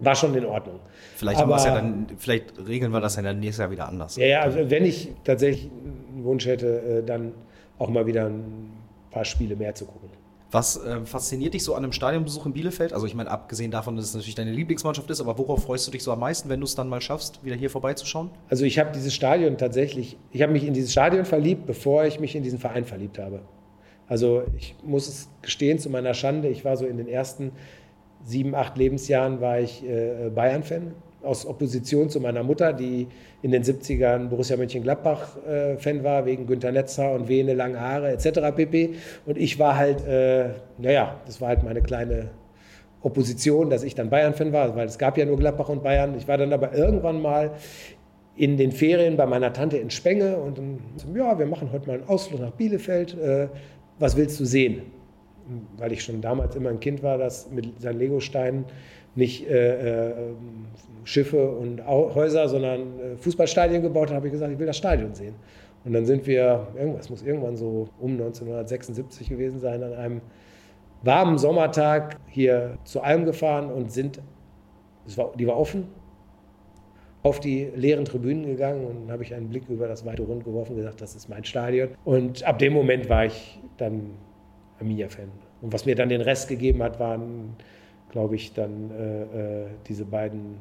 war schon in Ordnung. Vielleicht, aber, ja dann, vielleicht regeln wir das ja dann nächstes Jahr wieder anders. Ja, ja, also wenn ich tatsächlich einen Wunsch hätte, äh, dann auch mal wieder ein paar Spiele mehr zu gucken. Was äh, fasziniert dich so an einem Stadionbesuch in Bielefeld? Also ich meine, abgesehen davon, dass es natürlich deine Lieblingsmannschaft ist, aber worauf freust du dich so am meisten, wenn du es dann mal schaffst, wieder hier vorbeizuschauen? Also ich habe dieses Stadion tatsächlich, ich habe mich in dieses Stadion verliebt, bevor ich mich in diesen Verein verliebt habe. Also ich muss es gestehen, zu meiner Schande, ich war so in den ersten sieben, acht Lebensjahren war ich äh, Bayern-Fan aus Opposition zu meiner Mutter, die in den 70ern Borussia Mönchengladbach-Fan äh, war, wegen Günter Netzer und Vene, lange Haare etc. pp. Und ich war halt, äh, naja, das war halt meine kleine Opposition, dass ich dann Bayern-Fan war, weil es gab ja nur Gladbach und Bayern. Ich war dann aber irgendwann mal in den Ferien bei meiner Tante in Spenge und dann, ja, wir machen heute mal einen Ausflug nach Bielefeld. Äh, was willst du sehen? Weil ich schon damals immer ein Kind war, das mit seinen Legosteinen nicht äh, äh, Schiffe und Häuser, sondern äh, Fußballstadien gebaut hat, habe ich gesagt, ich will das Stadion sehen. Und dann sind wir, irgendwas muss irgendwann so um 1976 gewesen sein, an einem warmen Sommertag hier zu Alm gefahren und sind, war, die war offen, auf die leeren Tribünen gegangen und habe ich einen Blick über das weite Rund geworfen und gesagt, das ist mein Stadion. Und ab dem Moment war ich dann Arminia-Fan. Und was mir dann den Rest gegeben hat, waren glaube ich, dann äh, äh, diese beiden,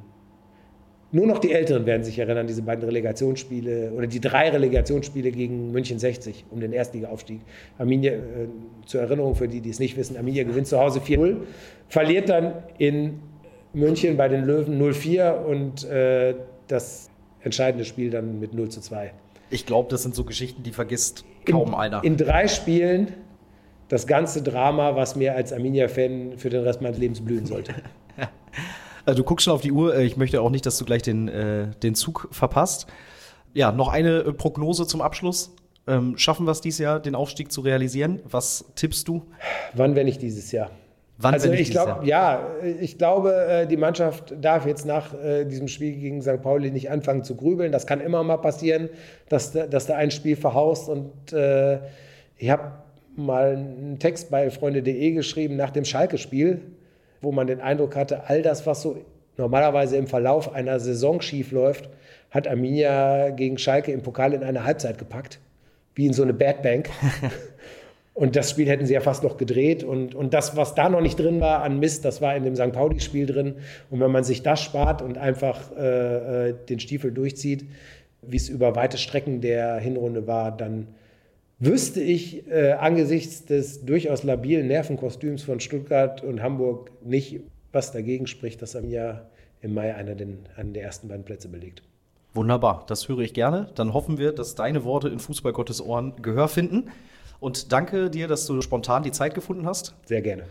nur noch die Älteren werden sich erinnern, diese beiden Relegationsspiele oder die drei Relegationsspiele gegen München 60 um den Erstliga-Aufstieg. Arminia, äh, zur Erinnerung für die, die es nicht wissen, Arminia gewinnt zu Hause 4-0, verliert dann in München bei den Löwen 0-4 und äh, das entscheidende Spiel dann mit 0 zu 2. Ich glaube, das sind so Geschichten, die vergisst kaum in, einer. In drei Spielen das ganze Drama, was mir als Arminia-Fan für den Rest meines Lebens blühen sollte. Also du guckst schon auf die Uhr. Ich möchte auch nicht, dass du gleich den, äh, den Zug verpasst. Ja, noch eine äh, Prognose zum Abschluss. Ähm, schaffen wir es dieses Jahr, den Aufstieg zu realisieren? Was tippst du? Wann, wenn nicht dieses Jahr? Wann, also ich glaube, ja, ich glaube, äh, die Mannschaft darf jetzt nach äh, diesem Spiel gegen St. Pauli nicht anfangen zu grübeln. Das kann immer mal passieren, dass, dass da ein Spiel verhaust. Und äh, ich habe mal einen Text bei freunde.de geschrieben nach dem Schalke-Spiel, wo man den Eindruck hatte, all das, was so normalerweise im Verlauf einer Saison schief läuft, hat Arminia gegen Schalke im Pokal in eine Halbzeit gepackt, wie in so eine Bad Bank. Und das Spiel hätten sie ja fast noch gedreht. Und, und das, was da noch nicht drin war an Mist, das war in dem St. Pauli-Spiel drin. Und wenn man sich das spart und einfach äh, äh den Stiefel durchzieht, wie es über weite Strecken der Hinrunde war, dann wüsste ich äh, angesichts des durchaus labilen Nervenkostüms von Stuttgart und Hamburg nicht, was dagegen spricht, dass er mir im Mai einer, den, einen der ersten beiden Plätze belegt. Wunderbar, das höre ich gerne. Dann hoffen wir, dass deine Worte in Fußballgottes Ohren Gehör finden. Und danke dir, dass du spontan die Zeit gefunden hast. Sehr gerne.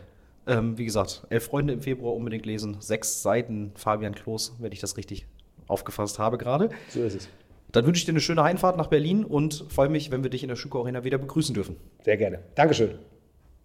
Ähm, wie gesagt, Elf Freunde im Februar unbedingt lesen. Sechs Seiten Fabian Klos, wenn ich das richtig aufgefasst habe gerade. So ist es. Dann wünsche ich dir eine schöne Heimfahrt nach Berlin und freue mich, wenn wir dich in der Schuko Arena wieder begrüßen dürfen. Sehr gerne. Dankeschön.